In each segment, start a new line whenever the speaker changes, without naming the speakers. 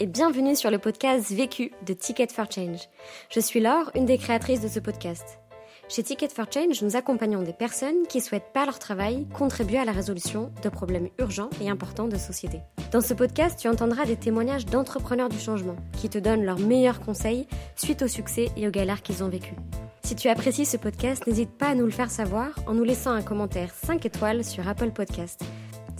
et bienvenue sur le podcast Vécu de Ticket for Change. Je suis Laure, une des créatrices de ce podcast. Chez Ticket for Change, nous accompagnons des personnes qui souhaitent par leur travail contribuer à la résolution de problèmes urgents et importants de société. Dans ce podcast, tu entendras des témoignages d'entrepreneurs du changement qui te donnent leurs meilleurs conseils suite au succès et aux galères qu'ils ont vécues. Si tu apprécies ce podcast, n'hésite pas à nous le faire savoir en nous laissant un commentaire 5 étoiles sur Apple Podcast.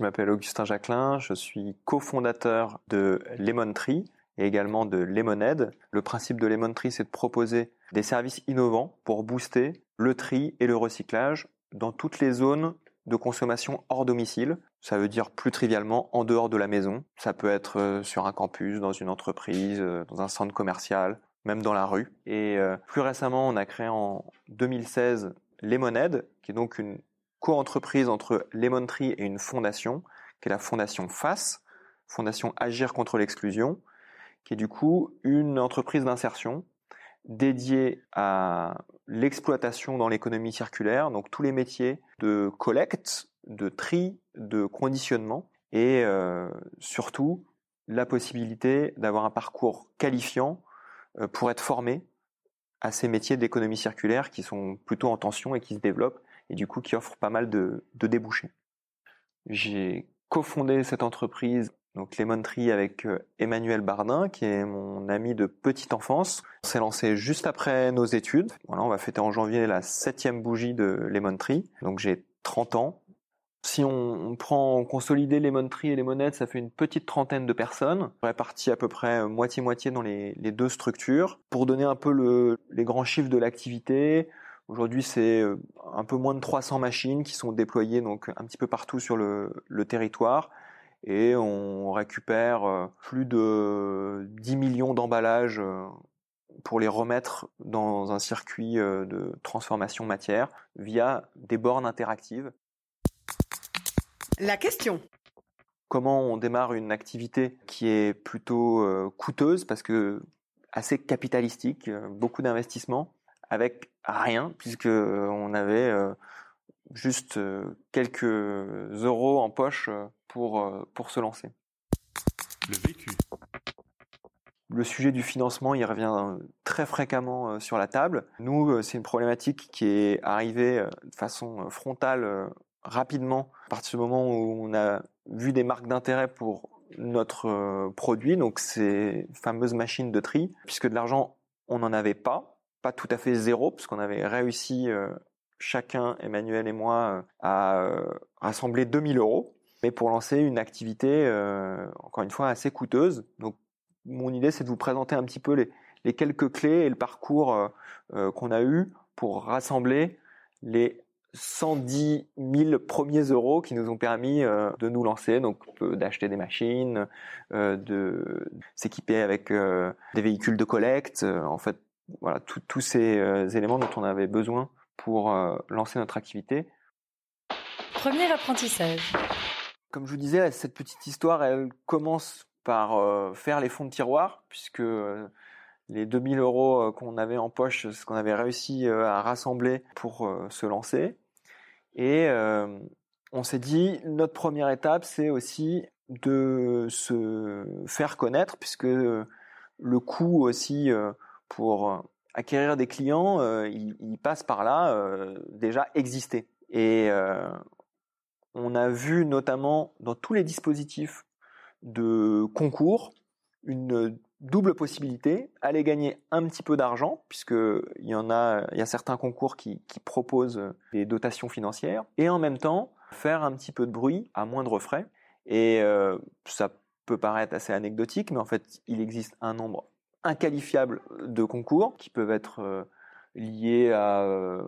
Je m'appelle Augustin Jacquelin, je suis cofondateur de Lemon Tree et également de Lemonade. Le principe de Lemon Tree, c'est de proposer des services innovants pour booster le tri et le recyclage dans toutes les zones de consommation hors domicile. Ça veut dire plus trivialement en dehors de la maison. Ça peut être euh, sur un campus, dans une entreprise, euh, dans un centre commercial, même dans la rue. Et euh, plus récemment, on a créé en 2016 Lemonade, qui est donc une co-entreprise entre Lemon Tree et une fondation, qui est la fondation FACE, Fondation Agir contre l'exclusion, qui est du coup une entreprise d'insertion dédiée à l'exploitation dans l'économie circulaire, donc tous les métiers de collecte, de tri, de conditionnement, et euh, surtout la possibilité d'avoir un parcours qualifiant euh, pour être formé à ces métiers d'économie circulaire qui sont plutôt en tension et qui se développent et du coup qui offrent pas mal de, débouchés. J'ai cofondé cette entreprise donc Lemon Tree avec euh, Emmanuel Bardin qui est mon ami de petite enfance. On s'est lancé juste après nos études. Voilà, on va fêter en janvier la septième bougie de Lemon Tree. Donc j'ai 30 ans. Si on, on prend consolider Lemon Tree et Lemonade, ça fait une petite trentaine de personnes, réparties à peu près euh, moitié-moitié dans les, deux structures. Pour donner un peu le, les grands chiffres de l'activité, aujourd'hui c'est euh, un peu moins de 300 machines qui sont déployées donc un petit peu partout sur le, le territoire et on récupère euh, plus de 10 millions d'emballages pour les remettre dans un circuit de transformation matière via des bornes interactives.
La question.
Comment on démarre une activité qui est plutôt euh, coûteuse parce que assez capitalistique, euh, beaucoup d'investissements avec rien puisque euh, on avait juste quelques euros en poche pour pour se lancer.
Le vécu.
Le sujet du financement, il revient très fréquemment sur la table. Nous, c'est une problématique qui est arrivée de façon frontale rapidement à partir du moment où on a vu des marques d'intérêt pour notre euh, produit, donc ces fameuses machines de tri, puisque de l'argent on n'en avait pas, pas tout à fait zéro, puisqu'on avait réussi euh, chacun, Emmanuel et moi, euh, à rassembler 2000 euros, mais pour lancer une activité encore une fois assez coûteuse. Donc mon idée c'est de vous présenter un petit peu les, les quelques clés et le parcours qu'on a eu pour rassembler les 110 000 premiers euros qui nous ont permis euh, de nous lancer, donc euh, d'acheter des machines, euh, de s'équiper avec des véhicules de collecte, en fait, voilà, tous ces éléments dont on avait besoin pour lancer notre activité.
Premier apprentissage.
Comme je vous disais, cette petite histoire, elle commence par faire les fonds de tiroir, puisque les 2000 euros qu'on avait en poche, ce qu'on avait réussi à rassembler pour se lancer. Et euh, on s'est dit, notre première étape, c'est aussi de se faire connaître, puisque le coût aussi euh, pour acquérir des clients, euh, il, passe par là, déjà exister. Et on a vu notamment dans tous les dispositifs de concours une double possibilité, aller gagner un petit peu d'argent, puisque il y en a, il y a certains concours qui, proposent des dotations financières, et en même temps faire un petit peu de bruit à moindre frais. Et euh, ça peut paraître assez anecdotique, mais en fait, il existe un nombre inqualifiable de concours qui peuvent être euh, liées à euh,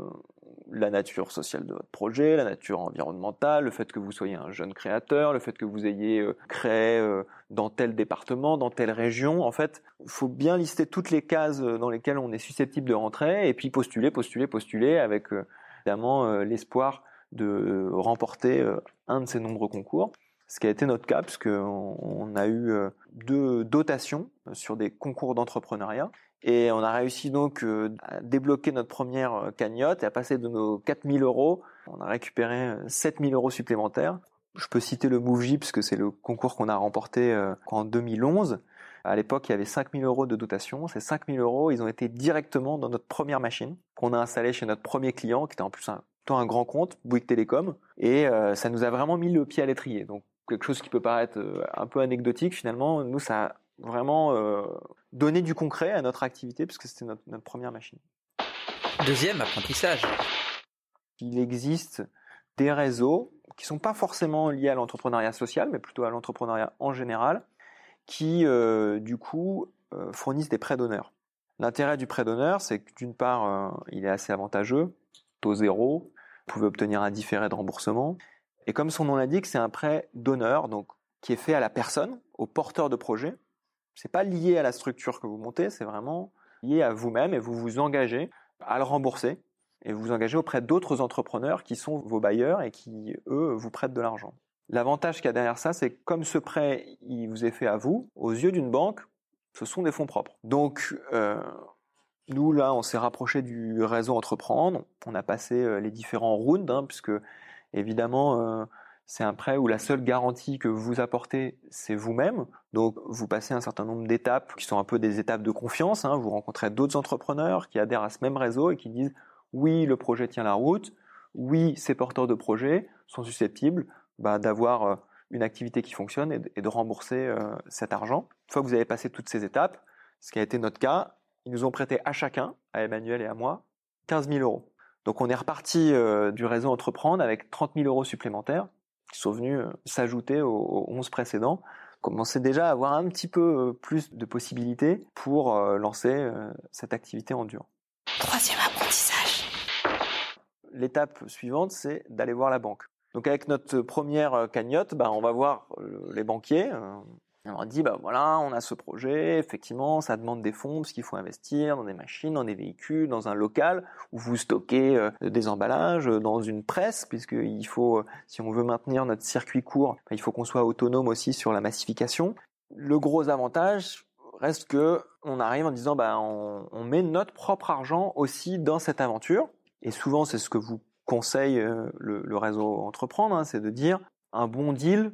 la nature sociale de votre projet, la nature environnementale, le fait que vous soyez un jeune créateur, le fait que vous ayez euh, créé euh, dans tel département, dans telle région. En fait, il faut bien lister toutes les cases dans lesquelles on est susceptible de rentrer et puis postuler, postuler, postuler avec évidemment l'espoir de remporter un de ces nombreux concours ce qui a été notre cas, puisqu'on on a eu deux dotations sur des concours d'entrepreneuriat. Et on a réussi donc euh, à débloquer notre première euh, cagnotte et à passer de nos 4000 euros, on a récupéré 7000 euh, euros supplémentaires. Je peux citer le MoveJ puisque c'est le concours qu'on a remporté en 2011. À l'époque, il y avait 5000 euros de dotation. Ces 5000 euros, ils ont été directement dans notre première machine qu'on a installée chez notre premier client, qui était en plus un, un grand compte, Bouygues Télécom. Et ça nous a vraiment mis le pied à l'étrier. Donc quelque chose qui peut paraître un peu anecdotique, finalement, nous, ça vraiment donner du concret à notre activité, puisque c'était notre, première machine.
Deuxième apprentissage.
Il existe des réseaux qui sont pas forcément liés à l'entrepreneuriat social, mais plutôt à l'entrepreneuriat en général, qui euh, du coup euh, fournissent des prêts d'honneur. L'intérêt du prêt d'honneur, c'est que d'une part, euh, il est assez avantageux, taux zéro, vous pouvez obtenir un différé de remboursement, et comme son nom l'indique, c'est un prêt d'honneur, donc qui est fait à la personne, au porteur de projet, c'est pas lié à la structure que vous montez, c'est vraiment lié à vous-même et vous vous engagez à le rembourser et vous vous engagez auprès d'autres entrepreneurs qui sont vos bailleurs et qui, eux, vous prêtent de l'argent. L'avantage qu'il y a derrière ça, c'est que comme ce prêt, il vous est fait à vous, aux yeux d'une banque, ce sont des fonds propres. Donc, euh, nous, là, on s'est rapproché du réseau Entreprendre. On a passé euh, les différents rounds, hein, puisque, évidemment, euh, c'est un prêt où la seule garantie que vous apportez, c'est vous-même. Donc, vous passez un certain nombre d'étapes qui sont un peu des étapes de confiance. Hein. Vous rencontrez d'autres entrepreneurs qui adhèrent à ce même réseau et qui disent oui, le projet tient la route. Oui, ces porteurs de projets sont susceptibles bah, d'avoir euh, une activité qui fonctionne et de, rembourser euh, cet argent. Une fois que vous avez passé toutes ces étapes, ce qui a été notre cas, ils nous ont prêté à chacun, à Emmanuel et à moi, 15 000 euros. Donc on est reparti euh, du réseau Entreprendre avec 30 000 euros supplémentaires qui sont venus euh, s'ajouter aux, 11 précédents, commençait déjà à avoir un petit peu euh, plus de possibilités pour euh, lancer cette activité en dur.
Troisième apprentissage.
L'étape suivante, c'est d'aller voir la banque. Donc avec notre première cagnotte, bah, on va voir les banquiers, on dit bah voilà, on a ce projet, effectivement, ça demande des fonds parce qu'il faut investir dans des machines, dans des véhicules, dans un local où vous stockez euh, des emballages, euh, dans une presse puisqu'il faut, euh, si on veut maintenir notre circuit court, bah, il faut qu'on soit autonome aussi sur la massification. Le gros avantage reste que on arrive en disant bah on, met notre propre argent aussi dans cette aventure et souvent c'est ce que vous conseille le, réseau entreprendre, hein, c'est de dire un bon deal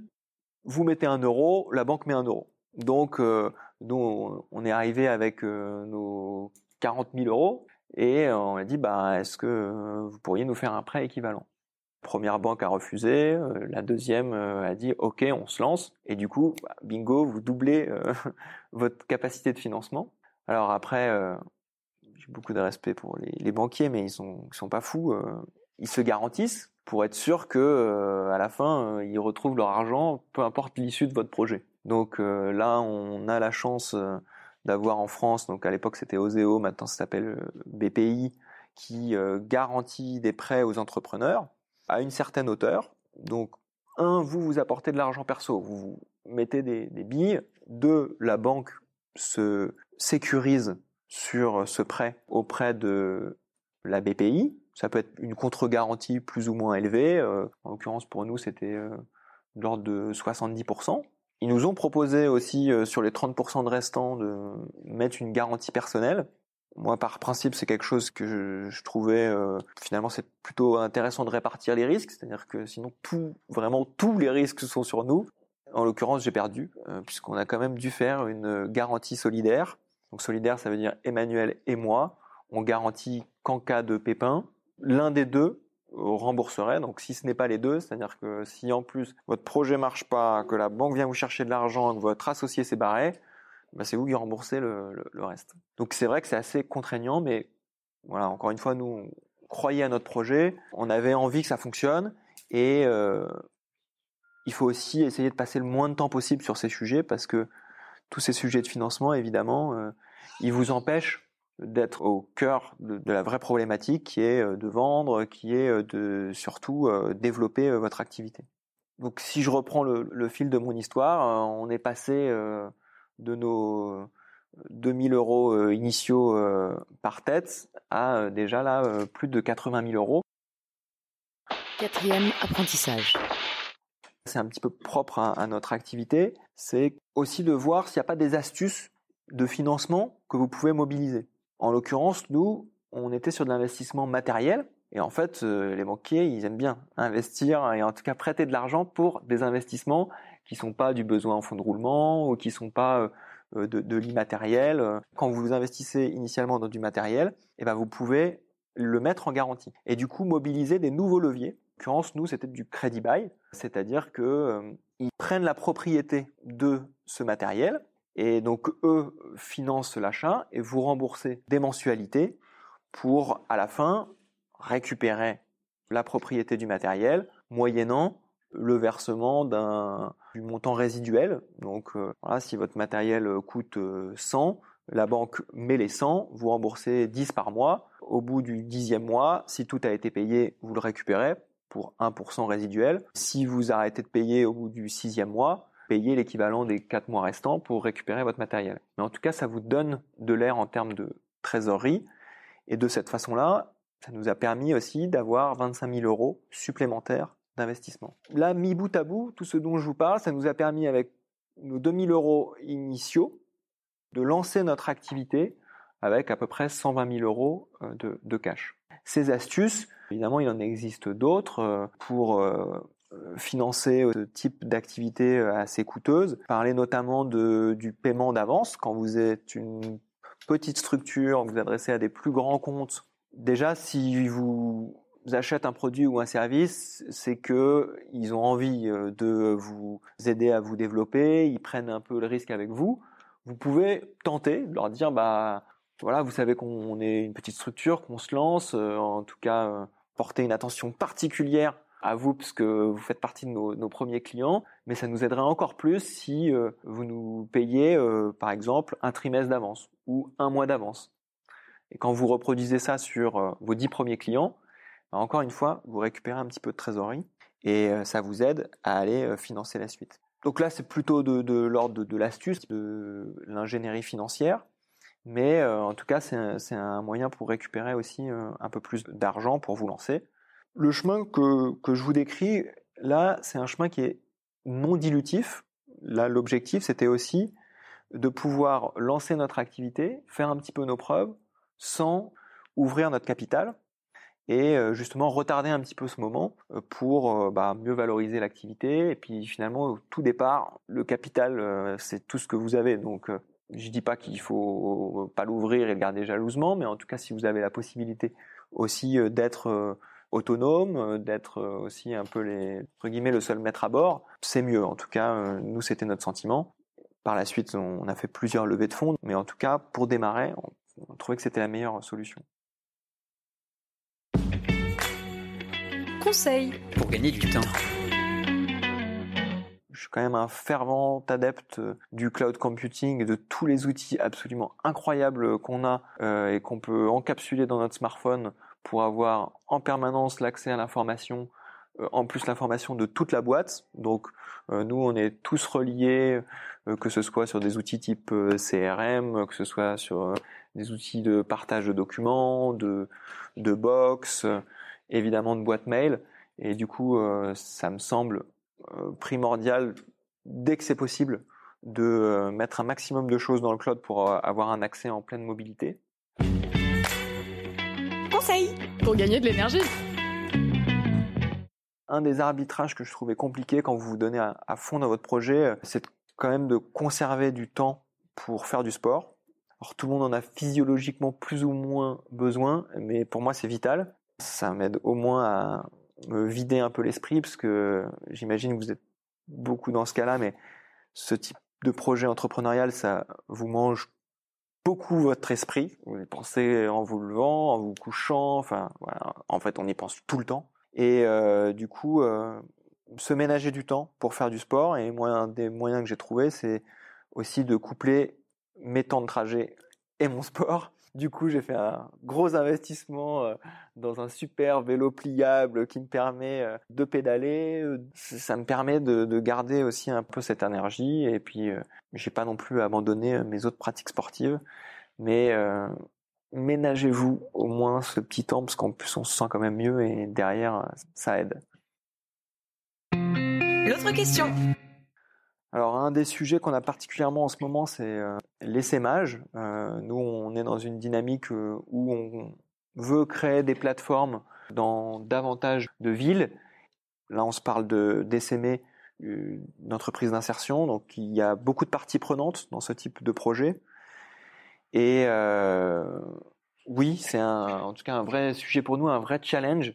vous mettez un euro, la banque met un euro. Donc, euh, nous, on est arrivé avec euh, nos 40 000 euros et on a dit, bah, est-ce que vous pourriez nous faire un prêt équivalent? Première banque a refusé, euh, la deuxième a dit, ok, on se lance. Et du coup, bah, bingo, vous doublez votre capacité de financement. Alors après, j'ai beaucoup de respect pour les, banquiers, mais ils sont, ils sont pas fous. ils se garantissent pour être sûr que euh, à la fin euh, ils retrouvent leur argent, peu importe l'issue de votre projet. Donc euh, là, on a la chance d'avoir en France, donc à l'époque c'était Oseo, maintenant ça s'appelle BPI, qui garantit des prêts aux entrepreneurs à une certaine hauteur. Donc un, vous vous apportez de l'argent perso, vous, mettez des, des billes. Deux, la banque se sécurise sur ce prêt auprès de la BPI, ça peut être une contre-garantie plus ou moins élevée. Euh, en l'occurrence, pour nous, c'était euh, de l'ordre de 70%. Ils nous ont proposé aussi, euh, sur les 30% de restants, de mettre une garantie personnelle. Moi, par principe, c'est quelque chose que je, trouvais finalement c'est plutôt intéressant de répartir les risques, c'est-à-dire que sinon vraiment tous les risques sont sur nous. En l'occurrence, j'ai perdu puisqu'on a quand même dû faire une garantie solidaire. Donc solidaire, ça veut dire Emmanuel et moi. On garantit qu'en cas de pépin, l'un des deux rembourserait. Donc si ce n'est pas les deux, c'est-à-dire que si en plus votre projet marche pas, que la banque vient vous chercher de l'argent, que votre associé s'est barré, bah c'est vous qui remboursez le, reste. Donc c'est vrai que c'est assez contraignant, mais voilà, encore une fois, nous on croyait à notre projet, on avait envie que ça fonctionne, et euh, il faut aussi essayer de passer le moins de temps possible sur ces sujets, parce que tous ces sujets de financement, évidemment, euh, ils vous empêchent d'être au cœur de, de, la vraie problématique qui est de vendre, qui est de surtout développer votre activité. Donc si je reprends le, le fil de mon histoire, on est passé de nos 2000 euros initiaux par tête à déjà là plus de 80 000 euros.
Quatrième apprentissage.
C'est un petit peu propre à, à notre activité, c'est aussi de voir s'il n'y a pas des astuces de financement que vous pouvez mobiliser. En l'occurrence, nous, on était sur de l'investissement matériel, et en fait, les banquiers, ils aiment bien investir et en tout cas prêter de l'argent pour des investissements qui sont pas du besoin en fonds de roulement ou qui sont pas de, de l'immatériel. Quand vous investissez initialement dans du matériel, eh ben vous pouvez le mettre en garantie et du coup mobiliser des nouveaux leviers. En l'occurrence, nous, c'était du crédit bail, c'est-à-dire que euh, ils prennent la propriété de ce matériel et donc eux financent l'achat et vous remboursez des mensualités pour à la fin récupérer la propriété du matériel moyennant le versement d'un du montant résiduel. Donc euh, voilà, si votre matériel coûte 100, la banque met les 100, vous remboursez 10 par mois. Au bout du dixième mois, si tout a été payé, vous le récupérez pour 1% résiduel. Si vous arrêtez de payer au bout du sixième mois, payez l'équivalent des 4 mois restants pour récupérer votre matériel. Mais en tout cas, ça vous donne de l'air en termes de trésorerie. Et de cette façon-là, ça nous a permis aussi d'avoir 25 000 euros supplémentaires d'investissement. Là, mi bout à bout, tout ce dont je vous parle, ça nous a permis avec nos 2000 euros initiaux de lancer notre activité avec à peu près 120 000 euros euh, de, de cash. Ces astuces, évidemment, il en existe d'autres euh, pour euh, financer ce type d'activité assez coûteuse. Parler notamment de, du paiement d'avance quand vous êtes une petite structure, vous adressez à des plus grands comptes. Déjà, si vous achètent un produit ou un service, c'est que ils ont envie de vous aider à vous développer, ils prennent un peu le risque avec vous. Vous pouvez tenter, leur dire bah voilà, vous savez qu'on est une petite structure, qu'on se lance, en tout cas porter une attention particulière à vous parce que vous faites partie de nos, premiers clients, mais ça nous aiderait encore plus si vous nous payez par exemple un trimestre d'avance ou un mois d'avance. Et quand vous reproduisez ça sur vos dix premiers clients, bah, encore une fois, vous récupérez un petit peu de trésorerie et ça vous aide à aller financer la suite. Donc là, c'est plutôt de, l'ordre de, l'astuce, de l'ingénierie financière, mais en tout cas, c'est un, moyen pour récupérer aussi un peu plus d'argent pour vous lancer. Le chemin que, que je vous décris, là, c'est un chemin qui est non dilutif. Là, l'objectif, c'était aussi de pouvoir lancer notre activité, faire un petit peu nos preuves, sans ouvrir notre capital, et justement retarder un petit peu ce moment pour bah, mieux valoriser l'activité. Et puis finalement, au tout départ, le capital, c'est tout ce que vous avez. Donc je dis pas qu'il faut pas l'ouvrir et le garder jalousement, mais en tout cas, si vous avez la possibilité aussi d'être autonome, d'être aussi un peu les entre guillemets le seul maître à bord, c'est mieux. En tout cas, nous c'était notre sentiment. Par la suite, on a fait plusieurs levées de fonds, mais en tout cas, pour démarrer, on trouvait que c'était la meilleure solution.
Conseil
pour gagner du temps.
Je suis quand même un fervent adepte du cloud computing et de tous les outils absolument incroyables qu'on a euh, et qu'on peut encapsuler dans notre smartphone pour avoir en permanence l'accès à l'information, euh, en plus l'information de toute la boîte. Donc euh, nous, on est tous reliés, euh, que ce soit sur des outils type CRM, que ce soit sur des outils de partage de documents, de, de box, évidemment de boîte mail. Et du coup, ça me semble primordial, dès que c'est possible, de mettre un maximum de choses dans le cloud pour avoir un accès en pleine mobilité.
Conseil pour gagner de l'énergie.
Un des arbitrages que je trouvais compliqué quand vous vous donnez à, à fond dans votre projet, c'est quand même de conserver du temps pour faire du sport. Alors tout le monde en a physiologiquement plus ou moins besoin, mais pour moi c'est vital. Ça m'aide au moins à me vider un peu l'esprit, parce que j'imagine que vous êtes beaucoup dans ce cas-là, mais ce type de projet entrepreneurial, ça vous mange beaucoup votre esprit. Vous y pensez en vous levant, en vous couchant, enfin. En fait, on y pense tout le temps. Et euh, du coup, euh, se ménager du temps pour faire du sport. Et moi, un des moyens que j'ai trouvé, c'est aussi de coupler mes temps de trajet et mon sport. Du coup, j'ai fait un gros investissement euh, dans un super vélo pliable qui me permet euh, de pédaler. Ça me permet de, de garder aussi un peu cette énergie. Et puis, euh, j'ai pas non plus abandonné mes autres pratiques sportives. Mais ménagez-vous au moins ce petit temps parce qu'en plus on se sent quand même mieux et derrière ça aide.
L'autre question.
Alors un des sujets qu'on a particulièrement en ce moment c'est euh, l'essaimage. Euh, nous on est dans une dynamique euh, où on veut créer des plateformes dans davantage de villes. Là on se parle de d'essaimer une entreprise d'insertion, donc il y a beaucoup de parties prenantes dans ce type de projet. Et euh, oui, c'est en tout cas un vrai sujet pour nous, un vrai challenge.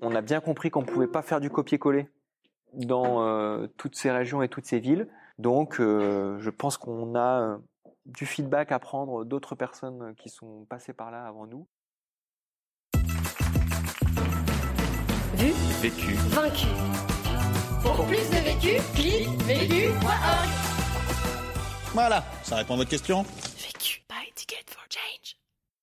On a bien compris qu'on ne pouvait pas faire du copier-coller dans euh, toutes ces régions et toutes ces villes. Donc, euh, je pense qu'on a euh, du feedback à prendre d'autres personnes qui sont passées par là avant nous.
Vu,
Vécu.
vaincu.
Pour plus de vécu, clique vécu.org.
Voilà, ça répond à votre question